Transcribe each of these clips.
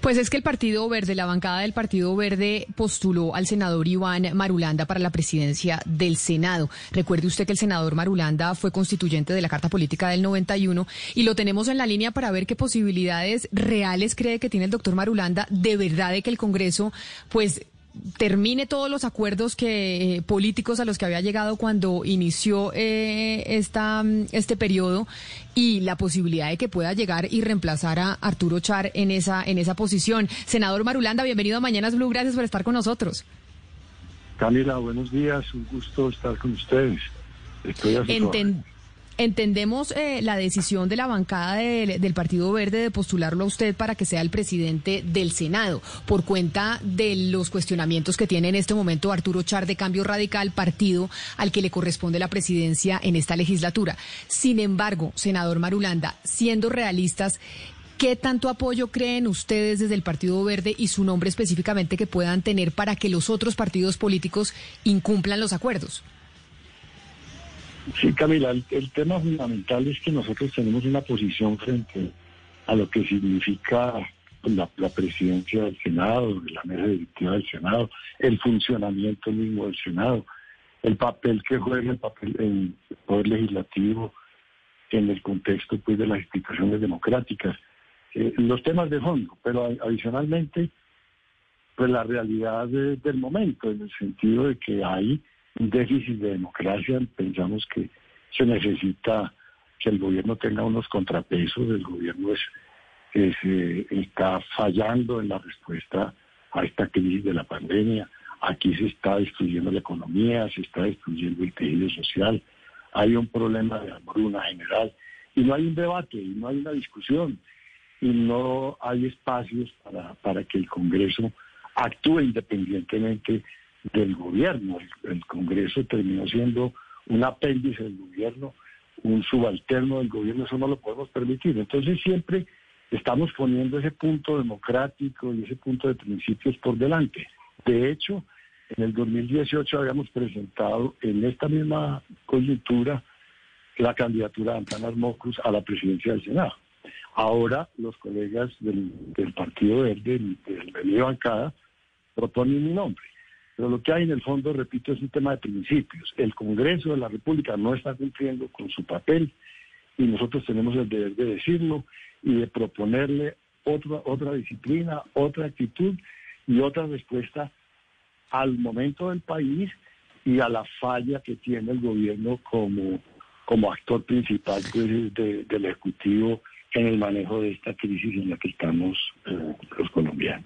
Pues es que el Partido Verde, la bancada del Partido Verde postuló al senador Iván Marulanda para la presidencia del Senado. Recuerde usted que el senador Marulanda fue constituyente de la Carta Política del 91 y lo tenemos en la línea para ver qué posibilidades reales cree que tiene el doctor Marulanda de verdad de que el Congreso pues termine todos los acuerdos que eh, políticos a los que había llegado cuando inició eh, esta, mm, este periodo y la posibilidad de que pueda llegar y reemplazar a Arturo Char en esa en esa posición. Senador Marulanda, bienvenido a Mañanas Blue, gracias por estar con nosotros. Camila, buenos días, un gusto estar con ustedes. Estoy a su. Entendemos eh, la decisión de la bancada del, del Partido Verde de postularlo a usted para que sea el presidente del Senado, por cuenta de los cuestionamientos que tiene en este momento Arturo Char de Cambio Radical, partido al que le corresponde la presidencia en esta legislatura. Sin embargo, senador Marulanda, siendo realistas, ¿Qué tanto apoyo creen ustedes desde el Partido Verde y su nombre específicamente que puedan tener para que los otros partidos políticos incumplan los acuerdos? Sí, Camila, el, el tema fundamental es que nosotros tenemos una posición frente a lo que significa la, presidencia del Senado, la mesa directiva del Senado, el funcionamiento mismo del Senado, el papel que juega el papel el poder legislativo en el contexto pues de las instituciones democráticas, eh, los temas de fondo, pero adicionalmente pues la realidad de- del momento, en el sentido de que hay un déficit de democracia, pensamos que se necesita que el gobierno tenga unos contrapesos, el gobierno es, eh, está fallando en la respuesta a esta crisis de la pandemia, aquí se está destruyendo la economía, se está destruyendo el tejido social, hay un problema de hambruna general y no hay un debate y no hay una discusión y no hay espacios para, para que el Congreso actúe independientemente del gobierno. El, Congreso terminó siendo un apéndice del gobierno, un subalterno del gobierno, eso no lo podemos permitir. Entonces siempre estamos poniendo ese punto democrático y ese punto de principios por delante. De hecho, en el 2018 habíamos presentado en esta misma coyuntura la candidatura de Antanas Mocus a la presidencia del Senado. Ahora los colegas del, del Partido Verde, del, de mi bancada, proponen mi nombre. Pero lo que hay en el fondo, repito, es un tema de principios. El Congreso de la República no está cumpliendo con su papel y nosotros tenemos el deber de decirlo y de proponerle otra, otra disciplina, otra actitud y otra respuesta al momento del país y a la falla que tiene el gobierno como, como actor principal de- del Ejecutivo en el manejo de esta crisis en la que estamos eh, los colombianos.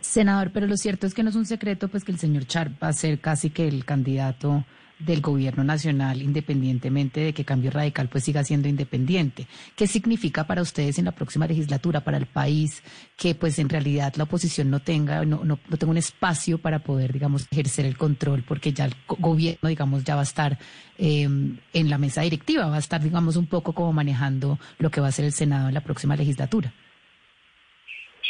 Senador, pero lo cierto es que no es un secreto, pues que el señor Char va a ser casi que el candidato del gobierno nacional, independientemente de que Cambio Radical pues siga siendo independiente. ¿Qué significa para ustedes en la próxima legislatura, para el país, que pues en realidad la oposición no tenga, no, no, no tenga un espacio para poder, digamos, ejercer el control, porque ya el gobierno, digamos, ya va a estar eh, en la mesa directiva, va a estar, digamos, un poco como manejando lo que va a ser el Senado en la próxima legislatura?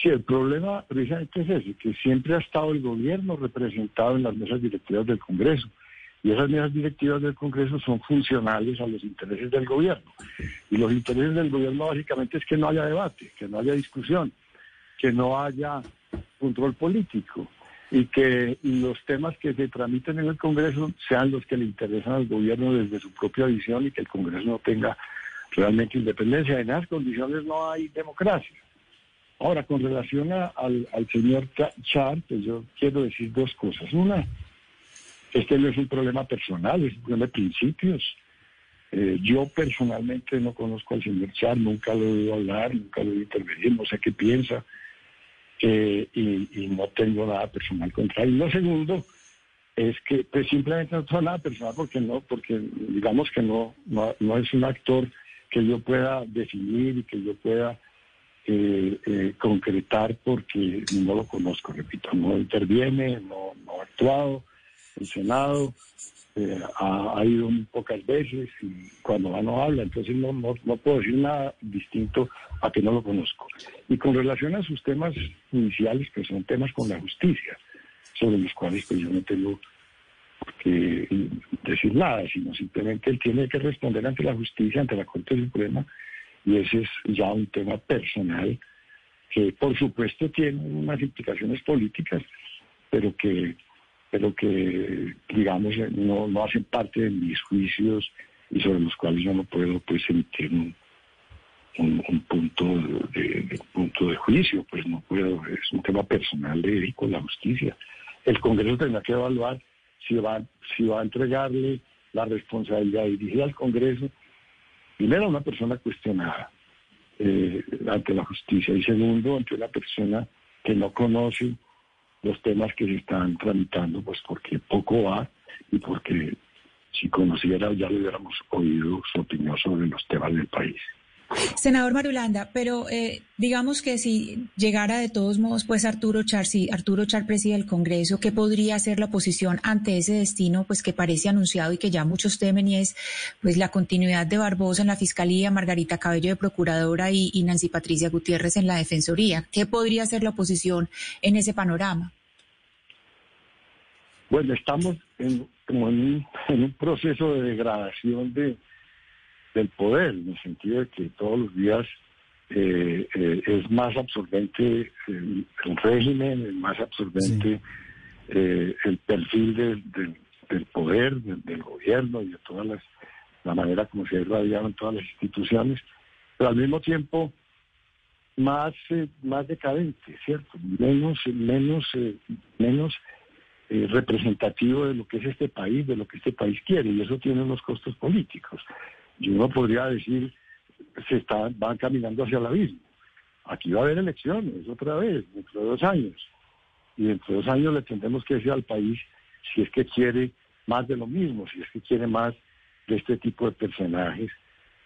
Sí, el problema precisamente es ese, que siempre ha estado el gobierno representado en las mesas directivas del Congreso. Y esas mesas directivas del Congreso son funcionales a los intereses del gobierno. Y los intereses del gobierno básicamente es que no haya debate, que no haya discusión, que no haya control político y que los temas que se tramiten en el Congreso sean los que le interesan al gobierno desde su propia visión y que el Congreso no tenga realmente independencia. En esas condiciones no hay democracia. Ahora, con relación a- al, señor Cha- Char, pues yo quiero decir dos cosas. Una, este no es un problema personal, es un problema de principios. Eh, yo personalmente no conozco al señor Char, nunca lo he oído hablar, nunca lo he oído intervenir, no sé qué piensa eh, y, no tengo nada personal contra él. Lo segundo es que pues simplemente no tengo nada personal porque no, porque digamos que no, no es un actor que yo pueda definir y que yo pueda eh, eh, concretar porque no lo conozco, repito, no interviene, no, no ha actuado. El Senado eh, ha, ha, ido muy pocas veces y cuando va no habla, entonces no, no, no, puedo decir nada distinto a que no lo conozco. Y con relación a sus temas iniciales, que son temas con la justicia, sobre los cuales pues yo no tengo que decir nada, sino simplemente él tiene que responder ante la justicia, ante la Corte Suprema, y ese es ya un tema personal que por supuesto tiene unas implicaciones políticas, pero que, pero que digamos no, no hacen parte de mis juicios y sobre los cuales yo no puedo pues emitir un, un, un punto de, punto de juicio, pues no puedo, es un tema personal de con la justicia. El Congreso tendrá que evaluar si va, si va a entregarle la responsabilidad dirigida al Congreso, primero una persona cuestionada eh, ante la justicia y segundo ante una persona que no conoce los temas que se están tramitando, pues porque poco va y porque si conociera ya le hubiéramos oído su opinión sobre los temas del país. Senador Marulanda, pero eh, digamos que si llegara de todos modos, pues Arturo Char, si Arturo Char preside el Congreso, ¿qué podría ser la oposición ante ese destino, pues que parece anunciado y que ya muchos temen y es, pues la continuidad de Barbosa en la Fiscalía, Margarita Cabello de Procuradora y, Nancy Patricia Gutiérrez en la Defensoría? ¿Qué podría ser la oposición en ese panorama? Bueno, estamos en, como en un, en un proceso de degradación de del poder, en el sentido de que todos los días eh, eh, es más absorbente el, el, régimen, es más absorbente sí. eh, el perfil del, del, del poder, del, del, gobierno y de todas las, la manera como se ha irradiado en todas las instituciones, pero al mismo tiempo más, más decadente, ¿cierto? Menos, menos, menos representativo de lo que es este país, de lo que este país quiere, y eso tiene unos costos políticos y uno podría decir, se está, van caminando hacia el abismo. Aquí va a haber elecciones otra vez, dentro de dos años. Y dentro de dos años le tendremos que decir al país si es que quiere más de lo mismo, si es que quiere más de este tipo de personajes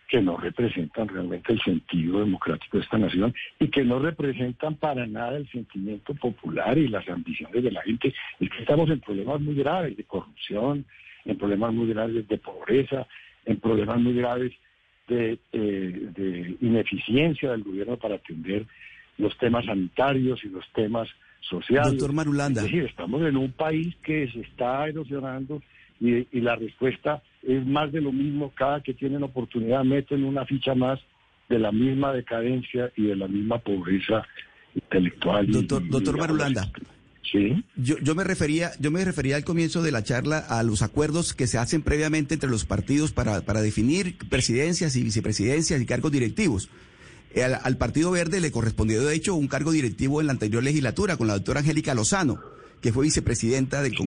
que no representan realmente el sentido democrático de esta nación y que no representan para nada el sentimiento popular y las ambiciones de la gente. Es que estamos en problemas muy graves de corrupción, en problemas muy graves de pobreza, en problemas muy graves de, eh, de, ineficiencia del gobierno para atender los temas sanitarios y los temas sociales. Doctor Marulanda. Es decir, estamos en un país que se está erosionando y, y, la respuesta es más de lo mismo. Cada que tienen oportunidad meten una ficha más de la misma decadencia y de la misma pobreza intelectual. Doctor, y, doctor Marulanda. Sí. Yo, yo, me refería, yo me refería al comienzo de la charla a los acuerdos que se hacen previamente entre los partidos para, para definir presidencias y vicepresidencias y cargos directivos. Al, al, Partido Verde le correspondió, de hecho, un cargo directivo en la anterior legislatura con la doctora Angélica Lozano, que fue vicepresidenta del Congreso.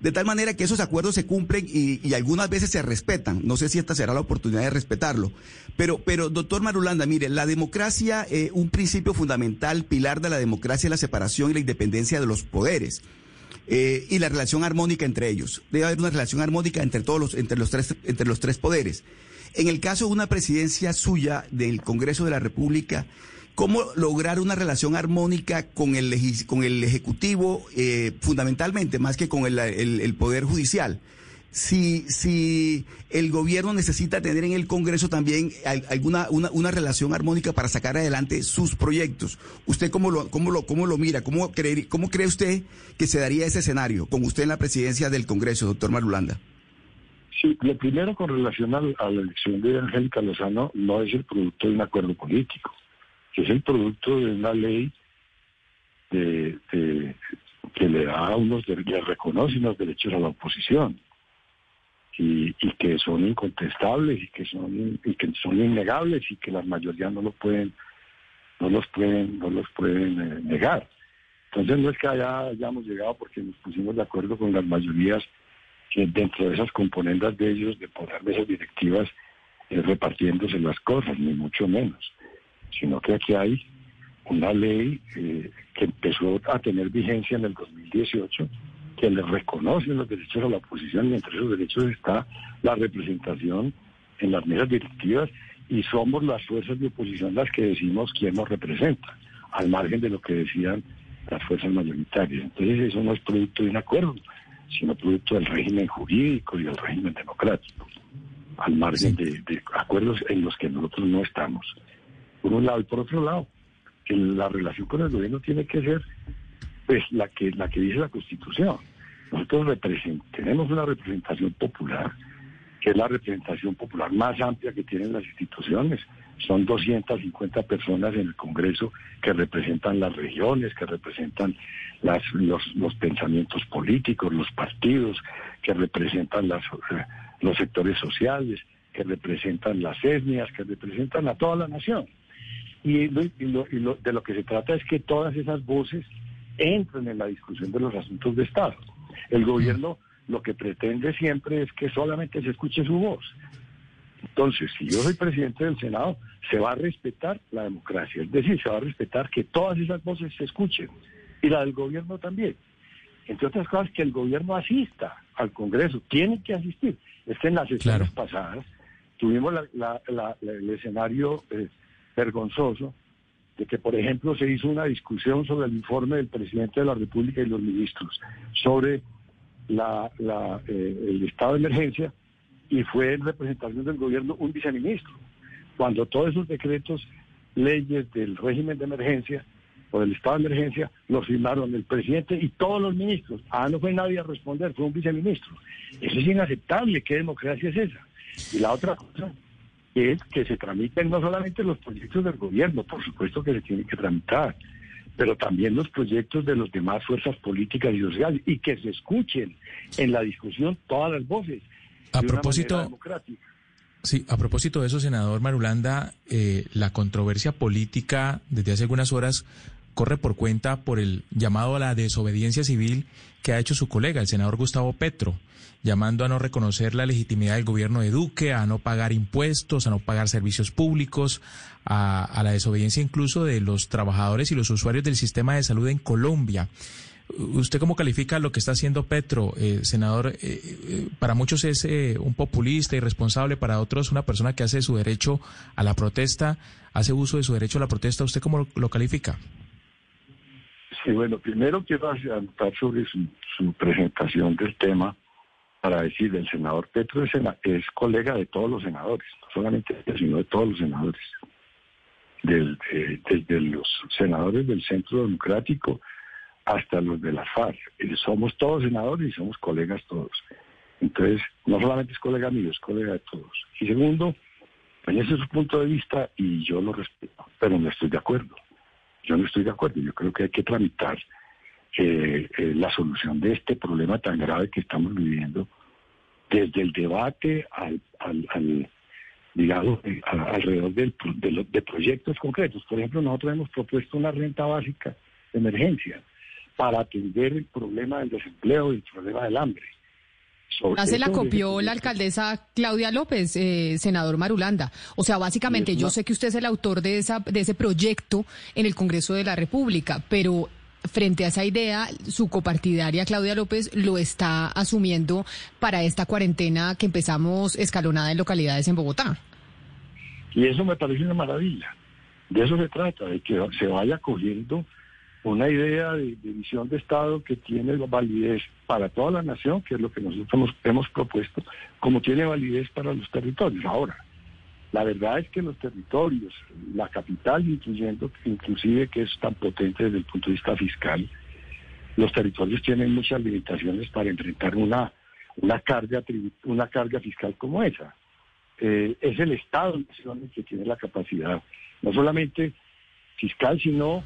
De tal manera que esos acuerdos se cumplen y, algunas veces se respetan. No sé si esta será la oportunidad de respetarlo. Pero, pero doctor Marulanda, mire, la democracia, eh, un principio fundamental, pilar de la democracia es la separación y la independencia de los poderes. Eh, y la relación armónica entre ellos. Debe haber una relación armónica entre todos los, entre los tres, entre los tres poderes. En el caso de una presidencia suya del Congreso de la República, ¿Cómo lograr una relación armónica con el, con el Ejecutivo, eh, fundamentalmente, más que con el, el, Poder Judicial? Si, si el gobierno necesita tener en el Congreso también alguna una, una relación armónica para sacar adelante sus proyectos, ¿usted cómo lo, cómo lo, cómo lo mira? ¿Cómo cree, ¿Cómo cree usted que se daría ese escenario con usted en la presidencia del Congreso, doctor Marulanda? Sí, lo primero con relación a, a la elección de Angélica Lozano no es el producto de un acuerdo político que es el producto de una ley de, que le da unos le reconoce unos derechos a la oposición y, que son incontestables y que son y que son innegables y que las mayorías no lo pueden no los pueden, no los pueden eh, negar. Entonces no es que haya, hayamos llegado porque nos pusimos de acuerdo con las mayorías dentro de esas componentes de ellos, de poner mesas directivas, eh, repartiéndose las cosas, ni mucho menos, sino que aquí hay una ley eh, que empezó a tener vigencia en el 2018 que le reconoce los derechos a la oposición y entre esos derechos está la representación en las mesas directivas y somos las fuerzas de oposición las que decimos quién nos representa, al margen de lo que decían las fuerzas mayoritarias. Entonces eso no es producto de un acuerdo, sino producto del régimen jurídico y del régimen democrático, al margen de, de acuerdos en los que nosotros no estamos. Por un lado y por otro lado, que la relación con el gobierno tiene que ser pues la que la que dice la Constitución. Nosotros tenemos una representación popular, que es la representación popular más amplia que tienen las instituciones. Son 250 personas en el Congreso que representan las regiones, que representan las, los, los pensamientos políticos, los partidos, que representan las, eh, los sectores sociales, que representan las etnias, que representan a toda la nación. Y, de lo que se trata es que todas esas voces entren en la discusión de los asuntos de Estado. El gobierno lo que pretende siempre es que solamente se escuche su voz. Entonces, si yo soy presidente del Senado, se va a respetar la democracia, es decir, se va a respetar que todas esas voces se escuchen y la del gobierno también. Entre otras cosas, que el gobierno asista al Congreso, tiene que asistir. Es que en las sesiones pasadas tuvimos el escenario eh, vergonzoso de que, por ejemplo, se hizo una discusión sobre el informe del presidente de la República y los ministros sobre la, eh, el estado de emergencia y fue en representación del gobierno un viceministro. Cuando todos esos decretos, leyes del régimen de emergencia o del estado de emergencia, los firmaron el presidente y todos los ministros. Ah, no fue nadie a responder, fue un viceministro. Eso es inaceptable. ¿Qué democracia es esa? Y la otra cosa es que se tramiten no solamente los proyectos del gobierno, por supuesto que se tienen que tramitar, pero también los proyectos de las demás fuerzas políticas y sociales y que se escuchen en la discusión todas las voces. A propósito, sí, a propósito de eso, senador Marulanda, eh, la controversia política desde hace algunas horas corre por cuenta por el llamado a la desobediencia civil que ha hecho su colega, el senador Gustavo Petro llamando a no reconocer la legitimidad del gobierno de Duque, a no pagar impuestos, a no pagar servicios públicos, a, la desobediencia incluso de los trabajadores y los usuarios del sistema de salud en Colombia. ¿Usted cómo califica lo que está haciendo Petro, eh, senador? Eh, eh, para muchos es un populista, irresponsable, para otros una persona que hace su derecho a la protesta, hace uso de su derecho a la protesta. ¿Usted cómo lo, califica? Sí, bueno, primero quiero anotar sobre su presentación del tema para decir, el senador Petro es, es, colega de todos los senadores, no solamente sino de todos los senadores, del, desde los senadores del Centro Democrático hasta los de la FARC. Eh, somos todos senadores y somos colegas todos. Entonces, no solamente es colega mío, es colega de todos. Y segundo, pues ese es su punto de vista y yo lo respeto, pero no estoy de acuerdo. Yo no estoy de acuerdo. Yo creo que hay que tramitar eh, la solución de este problema tan grave que estamos viviendo, desde el debate al, al, digamos, eh, alrededor del, de, de proyectos concretos. Por ejemplo, nosotros hemos propuesto una renta básica de emergencia para atender el problema del desempleo y el problema del hambre. Ya se la copió la alcaldesa Claudia López, eh, senador Marulanda. O sea, básicamente, yo sé que usted es el autor de, esa, de ese proyecto en el Congreso de la República, pero frente a esa idea, su copartidaria Claudia López lo está asumiendo para esta cuarentena que empezamos escalonada en localidades en Bogotá. Y eso me parece una maravilla. De eso se trata, de que se vaya cogiendo una idea de, visión de Estado que tiene validez para toda la nación, que es lo que nosotros hemos propuesto, como tiene validez para los territorios. Ahora, la verdad es que los territorios, la capital incluyendo, inclusive que es tan potente desde el punto de vista fiscal, los territorios tienen muchas limitaciones para enfrentar una, una, carga, una carga fiscal como esa. Eh, es el Estado el que tiene la capacidad, no solamente fiscal, sino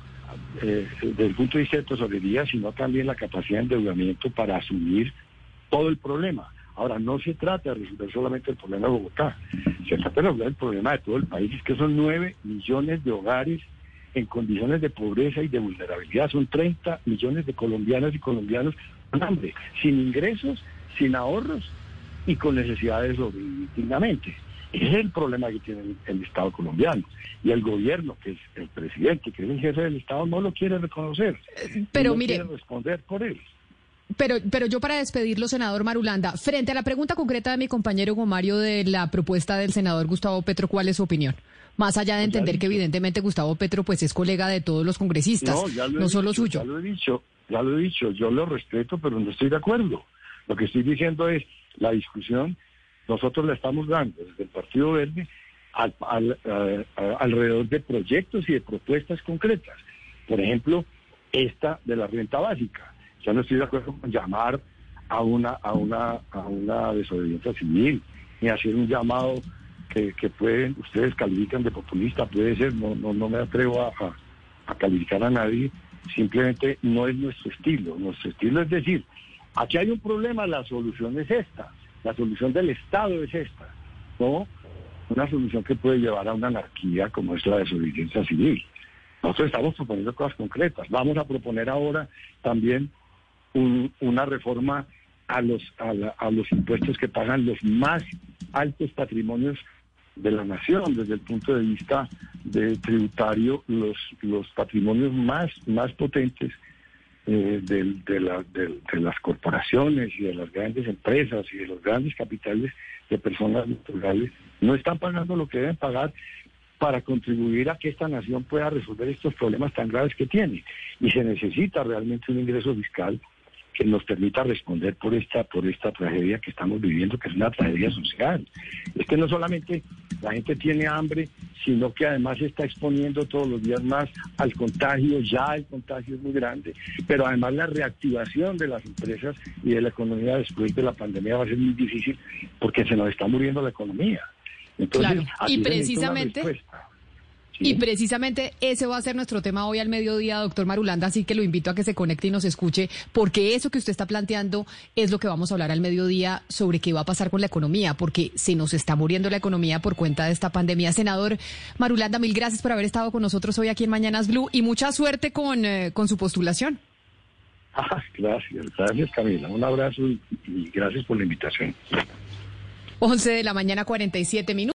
eh, desde el punto de vista de tesorería, sino también la capacidad de endeudamiento para asumir todo el problema. Ahora, no se trata de resolver solamente el problema de Bogotá, se trata de resolver el problema de todo el país, que son nueve millones de hogares en condiciones de pobreza y de vulnerabilidad. Son 30 millones de colombianas y colombianos con hambre, sin ingresos, sin ahorros y con necesidades de sobrevivir dignamente. Ese es el problema que tiene el, Estado colombiano. Y el gobierno, que es el presidente, que es el jefe del Estado, no lo quiere reconocer. Pero no mire. Quiere responder por él. Pero, pero yo para despedirlo, senador Marulanda, frente a la pregunta concreta de mi compañero Gomario de la propuesta del senador Gustavo Petro, ¿cuál es su opinión? Más allá de entender que evidentemente Gustavo Petro pues es colega de todos los congresistas, no, solo suyo. Ya lo he dicho, ya lo he dicho, yo lo respeto, pero no estoy de acuerdo. Lo que estoy diciendo es la discusión, nosotros la estamos dando desde el Partido Verde alrededor de proyectos y de propuestas concretas. Por ejemplo, esta de la renta básica. Yo no estoy de acuerdo con llamar a una, a una, a una desobediencia civil, ni hacer un llamado que, pueden, ustedes califican de populista, puede ser, no, no, no me atrevo a, a, calificar a nadie, simplemente no es nuestro estilo. Nuestro estilo es decir, aquí hay un problema, la solución es esta, la solución del Estado es esta, ¿no? Una solución que puede llevar a una anarquía como es la desobediencia civil. Nosotros estamos proponiendo cosas concretas. Vamos a proponer ahora también una reforma a los, a los impuestos que pagan los más altos patrimonios de la nación desde el punto de vista de tributario los los patrimonios más más potentes eh, de, de, las corporaciones y de las grandes empresas y de los grandes capitales de personas naturales no están pagando lo que deben pagar para contribuir a que esta nación pueda resolver estos problemas tan graves que tiene. Y se necesita realmente un ingreso fiscal que nos permita responder por esta por esta tragedia que estamos viviendo, que es una tragedia social. Es que no solamente la gente tiene hambre, sino que además se está exponiendo todos los días más al contagio, ya el contagio es muy grande, pero además la reactivación de las empresas y de la economía después de la pandemia va a ser muy difícil porque se nos está muriendo la economía. Entonces, y precisamente... Y precisamente ese va a ser nuestro tema hoy al mediodía, doctor Marulanda, así que lo invito a que se conecte y nos escuche, porque eso que usted está planteando es lo que vamos a hablar al mediodía sobre qué va a pasar con la economía, porque se nos está muriendo la economía por cuenta de esta pandemia. Senador Marulanda, mil gracias por haber estado con nosotros hoy aquí en Mañanas Blue y mucha suerte con, eh, con su postulación. Ah, gracias, gracias Camila. Un abrazo y gracias por la invitación. 11 de la mañana, 47 minutos.